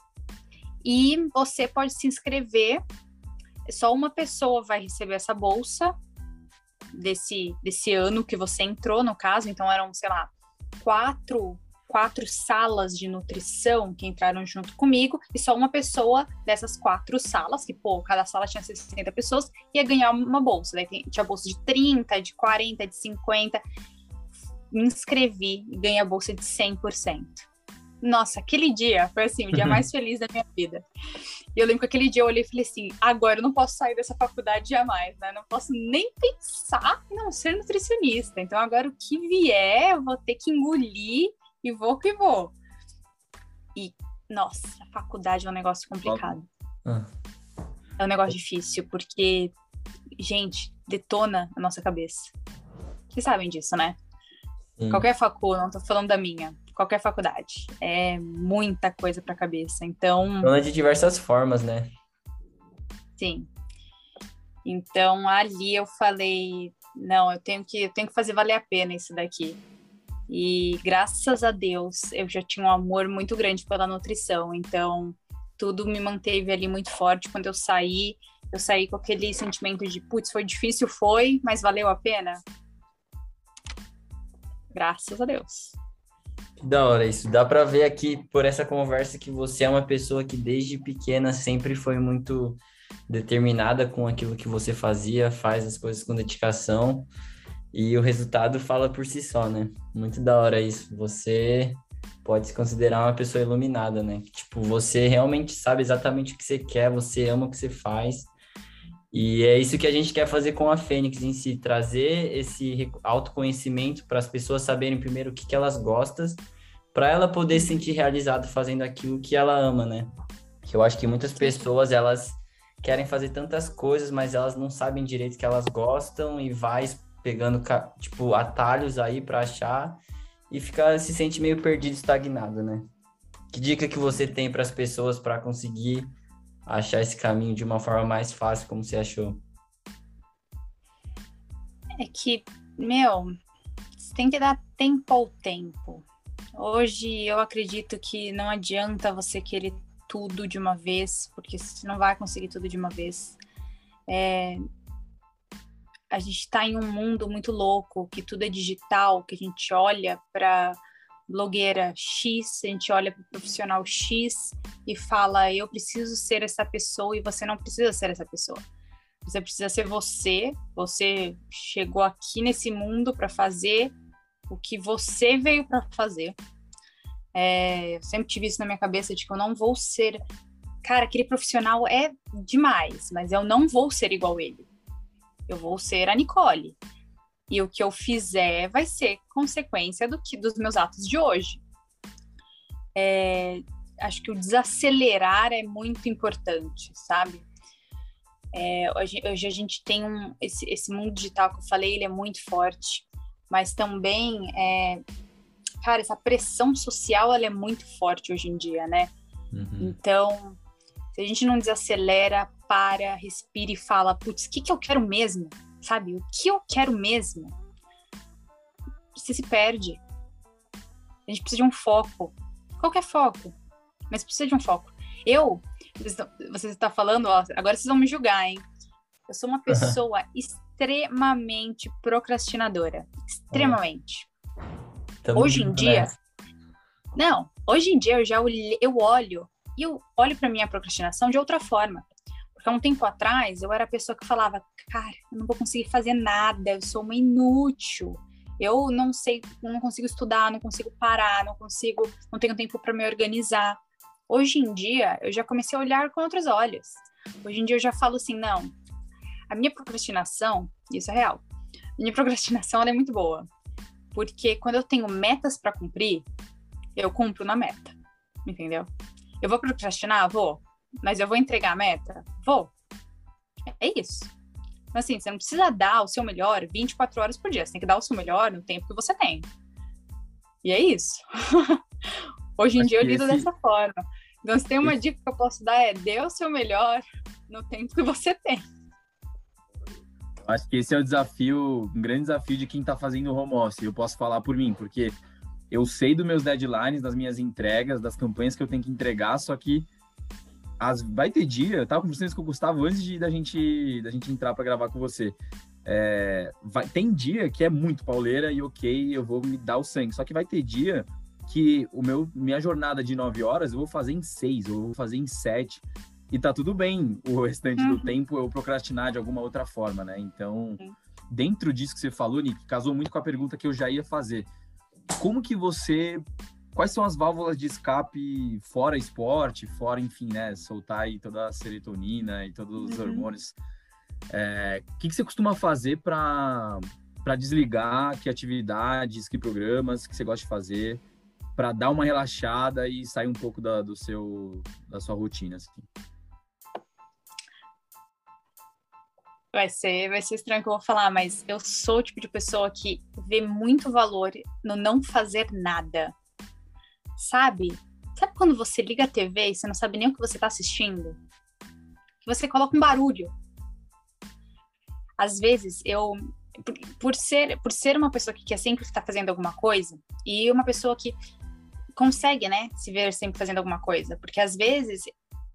e você pode se inscrever. Só uma pessoa vai receber essa bolsa desse, desse ano que você entrou, no caso. Então, eram, sei lá, quatro quatro salas de nutrição que entraram junto comigo, e só uma pessoa dessas quatro salas, que, pô, cada sala tinha 60 pessoas, ia ganhar uma bolsa. Daí tinha bolsa de 30, de 40, de 50. Me inscrevi e ganhei a bolsa de 100%. Nossa, aquele dia foi assim, o dia mais feliz da minha vida. E eu lembro que aquele dia eu olhei e falei assim: agora eu não posso sair dessa faculdade jamais, né? Não posso nem pensar em não ser nutricionista. Então agora o que vier, eu vou ter que engolir e vou que vou. E, nossa, a faculdade é um negócio complicado. Ah. É um negócio difícil, porque, gente, detona a nossa cabeça. Vocês sabem disso, né? Sim. Qualquer facu, não tô falando da minha, qualquer faculdade. É muita coisa pra cabeça. Então. De diversas formas, né? Sim. Então ali eu falei, não, eu tenho que, eu tenho que fazer valer a pena isso daqui. E graças a Deus eu já tinha um amor muito grande pela nutrição, então tudo me manteve ali muito forte. Quando eu saí, eu saí com aquele sentimento de, putz, foi difícil, foi, mas valeu a pena. Graças a Deus. Que da hora isso. Dá para ver aqui por essa conversa que você é uma pessoa que desde pequena sempre foi muito determinada com aquilo que você fazia, faz as coisas com dedicação. E o resultado fala por si só, né? Muito da hora isso. Você pode se considerar uma pessoa iluminada, né? Tipo, você realmente sabe exatamente o que você quer, você ama o que você faz. E é isso que a gente quer fazer com a Fênix em si, trazer esse autoconhecimento para as pessoas saberem primeiro o que, que elas gostam, para ela poder se sentir realizada fazendo aquilo que ela ama, né? Que eu acho que muitas pessoas, elas querem fazer tantas coisas, mas elas não sabem direito que elas gostam e vai pegando, tipo, atalhos aí para achar e ficar, se sente meio perdido, estagnado, né? Que dica que você tem para as pessoas para conseguir achar esse caminho de uma forma mais fácil, como você achou? É que, meu, você tem que dar tempo ao tempo. Hoje eu acredito que não adianta você querer tudo de uma vez, porque você não vai conseguir tudo de uma vez. É, a gente está em um mundo muito louco, que tudo é digital, que a gente olha para blogueira X, a gente olha para o profissional X e fala: eu preciso ser essa pessoa e você não precisa ser essa pessoa. Você precisa ser você. Você chegou aqui nesse mundo para fazer o que você veio para fazer. É, eu sempre tive isso na minha cabeça de que eu não vou ser. Cara, aquele profissional é demais, mas eu não vou ser igual ele eu vou ser a Nicole. E o que eu fizer vai ser consequência do que dos meus atos de hoje. É, acho que o desacelerar é muito importante, sabe? É, hoje, hoje, a gente tem um esse, esse mundo digital que eu falei, ele é muito forte, mas também é, cara, essa pressão social ela é muito forte hoje em dia, né? Uhum. Então, se a gente não desacelera, para, respira e fala, putz, o que, que eu quero mesmo? Sabe? O que eu quero mesmo? Você se perde. A gente precisa de um foco. Qualquer foco. Mas precisa de um foco. Eu, você está falando, ó, agora vocês vão me julgar, hein? Eu sou uma pessoa extremamente procrastinadora. Extremamente. hoje em dia. Não, hoje em dia eu já olhe, eu olho eu olho para minha procrastinação de outra forma. Porque há um tempo atrás eu era a pessoa que falava, cara, eu não vou conseguir fazer nada, eu sou uma inútil. Eu não sei, não consigo estudar, não consigo parar, não consigo, não tenho tempo para me organizar. Hoje em dia, eu já comecei a olhar com outros olhos. Hoje em dia eu já falo assim, não, a minha procrastinação, isso é real. A minha procrastinação é muito boa. Porque quando eu tenho metas para cumprir, eu cumpro na meta. Entendeu? Eu vou procrastinar? Vou mas eu vou entregar a meta? Vou. É isso. Mas assim, você não precisa dar o seu melhor 24 horas por dia. Você tem que dar o seu melhor no tempo que você tem. E é isso. Hoje em Acho dia eu lido esse... dessa forma. Então, se tem uma dica que eu posso dar é dê o seu melhor no tempo que você tem. Acho que esse é o desafio, um grande desafio de quem está fazendo home office. Eu posso falar por mim, porque eu sei dos meus deadlines, das minhas entregas, das campanhas que eu tenho que entregar, só que as, vai ter dia, eu tava conversando isso com o Gustavo antes de, da, gente, da gente entrar para gravar com você. É, vai, tem dia que é muito pauleira e ok, eu vou me dar o sangue. Só que vai ter dia que o meu minha jornada de nove horas eu vou fazer em seis, eu vou fazer em sete. E tá tudo bem o restante uhum. do tempo eu procrastinar de alguma outra forma, né? Então, dentro disso que você falou, Nick, casou muito com a pergunta que eu já ia fazer como que você quais são as válvulas de escape fora esporte, fora, enfim, né, soltar aí toda a serotonina e todos os uhum. hormônios. É, o que, que você costuma fazer para para desligar que atividades, que programas que você gosta de fazer para dar uma relaxada e sair um pouco da, do seu da sua rotina assim? Vai ser, vai ser estranho que eu vou falar, mas eu sou o tipo de pessoa que vê muito valor no não fazer nada. Sabe? Sabe quando você liga a TV e você não sabe nem o que você está assistindo? Você coloca um barulho. Às vezes eu por, por ser por ser uma pessoa que quer sempre estar fazendo alguma coisa e uma pessoa que consegue, né, se ver sempre fazendo alguma coisa, porque às vezes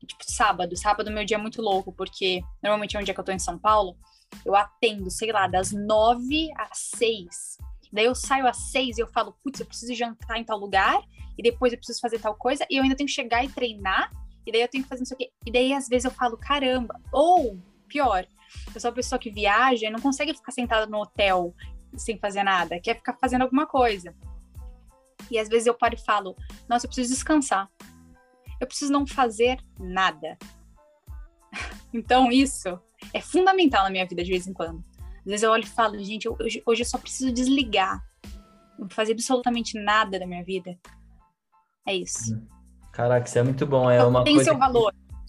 tipo, sábado. Sábado meu dia é muito louco, porque normalmente é um dia que eu tô em São Paulo, eu atendo, sei lá, das nove às seis. Daí eu saio às seis e eu falo, putz, eu preciso jantar em tal lugar, e depois eu preciso fazer tal coisa, e eu ainda tenho que chegar e treinar, e daí eu tenho que fazer isso aqui. E daí às vezes eu falo, caramba. Ou, pior, eu sou uma pessoa que viaja e não consegue ficar sentada no hotel sem fazer nada, quer ficar fazendo alguma coisa. E às vezes eu paro e falo, nossa, eu preciso descansar eu preciso não fazer nada. Então, isso é fundamental na minha vida de vez em quando. Às vezes eu olho e falo, gente, hoje, hoje eu só preciso desligar. Não fazer absolutamente nada da minha vida. É isso. Caraca, isso é muito bom. É uma tem coisa seu que...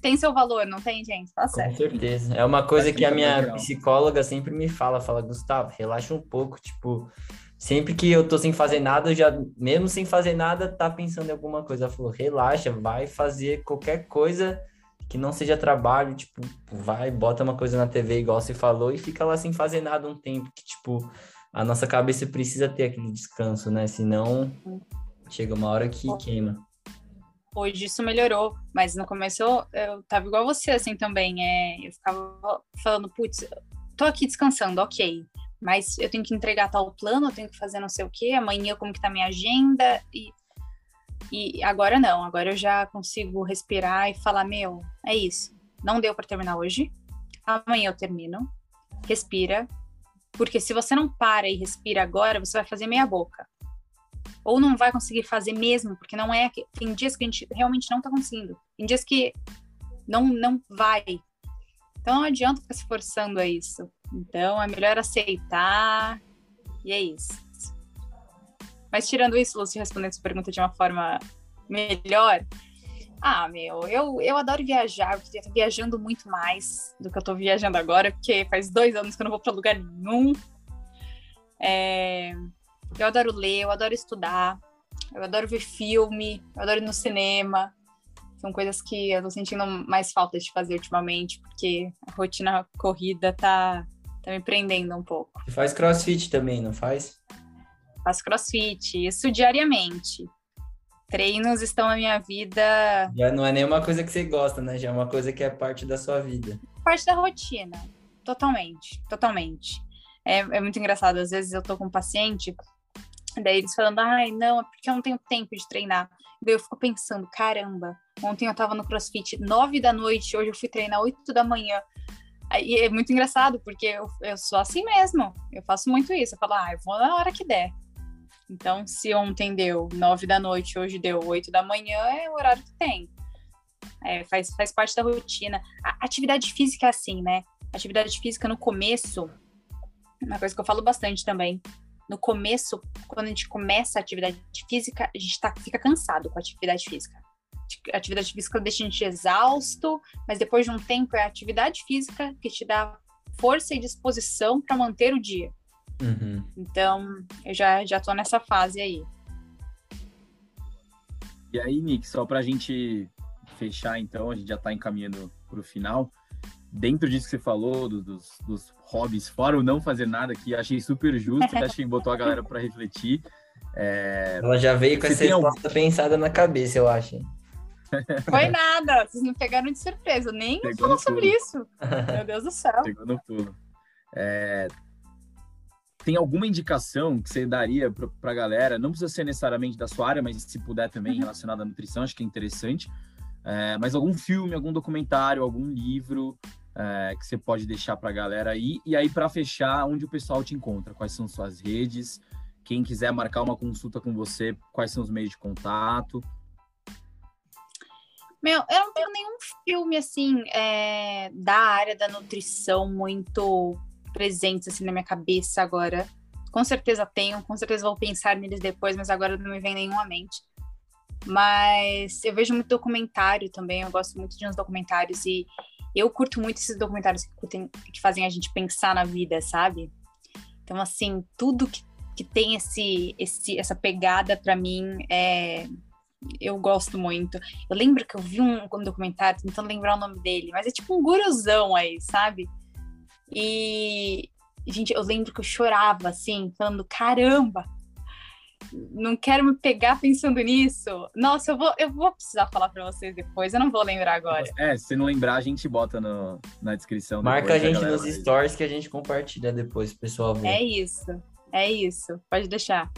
Tem seu valor, não tem, gente? Tá certo. Com certeza. É uma coisa que a minha psicóloga sempre me fala. Fala, Gustavo, relaxa um pouco. Tipo, sempre que eu tô sem fazer nada, já, mesmo sem fazer nada, tá pensando em alguma coisa. Ela falou, relaxa, vai fazer qualquer coisa que não seja trabalho, tipo, vai, bota uma coisa na TV igual você falou e fica lá sem fazer nada um tempo, que, tipo, a nossa cabeça precisa ter aquele descanso, né? Senão chega uma hora que queima. Hoje isso melhorou, mas no começo eu, eu tava igual você, assim, também. É, eu ficava falando, putz, tô aqui descansando, ok mas eu tenho que entregar tal plano, eu tenho que fazer não sei o que, amanhã como que tá minha agenda e e agora não, agora eu já consigo respirar e falar, meu, é isso. Não deu para terminar hoje. Amanhã eu termino. Respira, porque se você não para e respira agora, você vai fazer meia boca. Ou não vai conseguir fazer mesmo, porque não é tem dias que a gente realmente não tá conseguindo. Tem dias que não não vai. Então não adianta ficar se forçando a isso. Então é melhor aceitar e é isso. Mas tirando isso, Lúcio, respondendo essa pergunta de uma forma melhor. Ah, meu, eu, eu adoro viajar, eu queria estar viajando muito mais do que eu estou viajando agora, porque faz dois anos que eu não vou para lugar nenhum. É, eu adoro ler, eu adoro estudar, eu adoro ver filme, eu adoro ir no cinema. São coisas que eu tô sentindo mais falta de fazer ultimamente, porque a rotina corrida tá tá me prendendo um pouco. Você faz crossfit também, não faz? Faço crossfit, isso diariamente. Treinos estão na minha vida. Já não é nenhuma coisa que você gosta, né? Já é uma coisa que é parte da sua vida. Parte da rotina. Totalmente, totalmente. É, é muito engraçado. Às vezes eu tô com um paciente, daí eles falando, ai, não, é porque eu não tenho tempo de treinar. Daí eu fico pensando, caramba, ontem eu tava no crossfit nove da noite, hoje eu fui treinar oito da manhã. E é muito engraçado, porque eu, eu sou assim mesmo. Eu faço muito isso. Eu falo, ah, eu vou na hora que der. Então, se ontem deu nove da noite, hoje deu oito da manhã, é o horário que tem. É, faz, faz parte da rotina. A atividade física é assim, né? Atividade física no começo, uma coisa que eu falo bastante também. No começo, quando a gente começa a atividade física, a gente tá, fica cansado com a atividade física atividade física deixa a gente exausto, mas depois de um tempo é a atividade física que te dá força e disposição para manter o dia. Uhum. Então, eu já, já tô nessa fase aí. E aí, Nick, só para a gente fechar, então, a gente já está encaminhando para o final. Dentro disso que você falou, do, dos, dos hobbies, fora o não fazer nada, que achei super justo, que achei que botou a galera para refletir. É... Ela já veio com essa resposta algum... pensada na cabeça, eu acho. Foi nada, vocês me pegaram de surpresa, nem Pegou falou sobre isso. Meu Deus do céu. Pegou no pulo. É... Tem alguma indicação que você daria para a galera? Não precisa ser necessariamente da sua área, mas se puder também uhum. relacionada à nutrição, acho que é interessante. É... mas algum filme, algum documentário, algum livro é... que você pode deixar para a galera aí. E aí, para fechar, onde o pessoal te encontra? Quais são suas redes? Quem quiser marcar uma consulta com você, quais são os meios de contato? Meu, eu não tenho nenhum filme assim é, da área da nutrição muito presente assim na minha cabeça agora. Com certeza tenho, com certeza vou pensar neles depois, mas agora não me vem nenhum à mente. Mas eu vejo muito documentário também, eu gosto muito de uns documentários e eu curto muito esses documentários que, curtem, que fazem a gente pensar na vida, sabe? Então, assim, tudo que, que tem esse, esse, essa pegada para mim é, eu gosto muito. Eu lembro que eu vi um, um documentário tentando lembrar o nome dele, mas é tipo um guruzão aí, sabe? E, gente, eu lembro que eu chorava assim, falando: caramba, não quero me pegar pensando nisso. Nossa, eu vou, eu vou precisar falar para vocês depois, eu não vou lembrar agora. É, se não lembrar, a gente bota no, na descrição. Marca a gente nos stories que a gente compartilha depois, pessoal ver. É isso, é isso, pode deixar.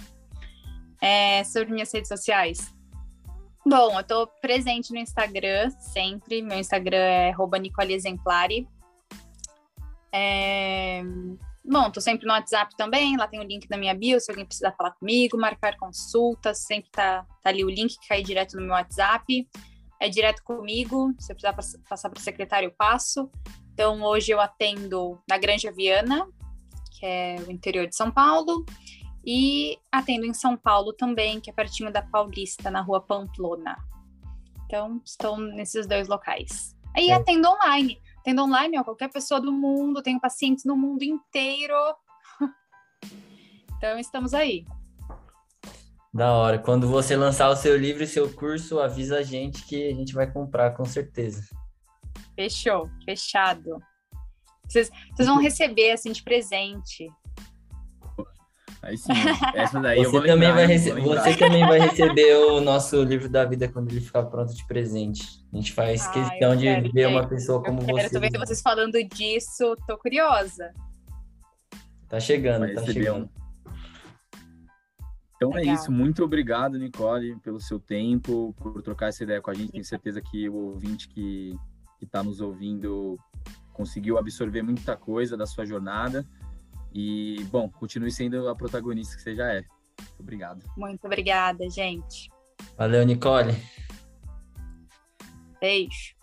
É, sobre minhas redes sociais. Bom, eu tô presente no Instagram sempre. Meu Instagram é @nicoleexemplare. É... Bom, tô sempre no WhatsApp também, lá tem o link da minha bio, se alguém precisar falar comigo, marcar consultas, sempre tá, tá ali o link que cai direto no meu WhatsApp. É direto comigo, se eu precisar passar para o secretário, eu passo. Então, hoje eu atendo na Granja Viana, que é o interior de São Paulo, e atendo em São Paulo também, que é pertinho da Paulista, na rua Pamplona. Então, estou nesses dois locais. Aí é. atendo online. Atendo online, ó, qualquer pessoa do mundo, tenho pacientes no mundo inteiro. então, estamos aí. Da hora. Quando você lançar o seu livro e seu curso, avisa a gente que a gente vai comprar, com certeza. Fechou, fechado. Vocês, vocês vão receber assim de presente. Aí sim, essa daí você eu vou também lembrar, vai Você também vai receber o nosso livro da vida quando ele ficar pronto de presente. A gente faz ah, questão de ver uma pessoa como eu você. Tô vendo vocês falando disso, tô curiosa. Tá chegando, vai tá chegando. Um. Então é Legal. é isso, muito obrigado, Nicole, pelo seu tempo, por trocar essa ideia com a gente. Tenho certeza que o ouvinte que está nos ouvindo conseguiu absorver muita coisa da sua jornada. E, bom, continue sendo a protagonista que você já é. Obrigado. Muito obrigada, gente. Valeu, Nicole. Beijo.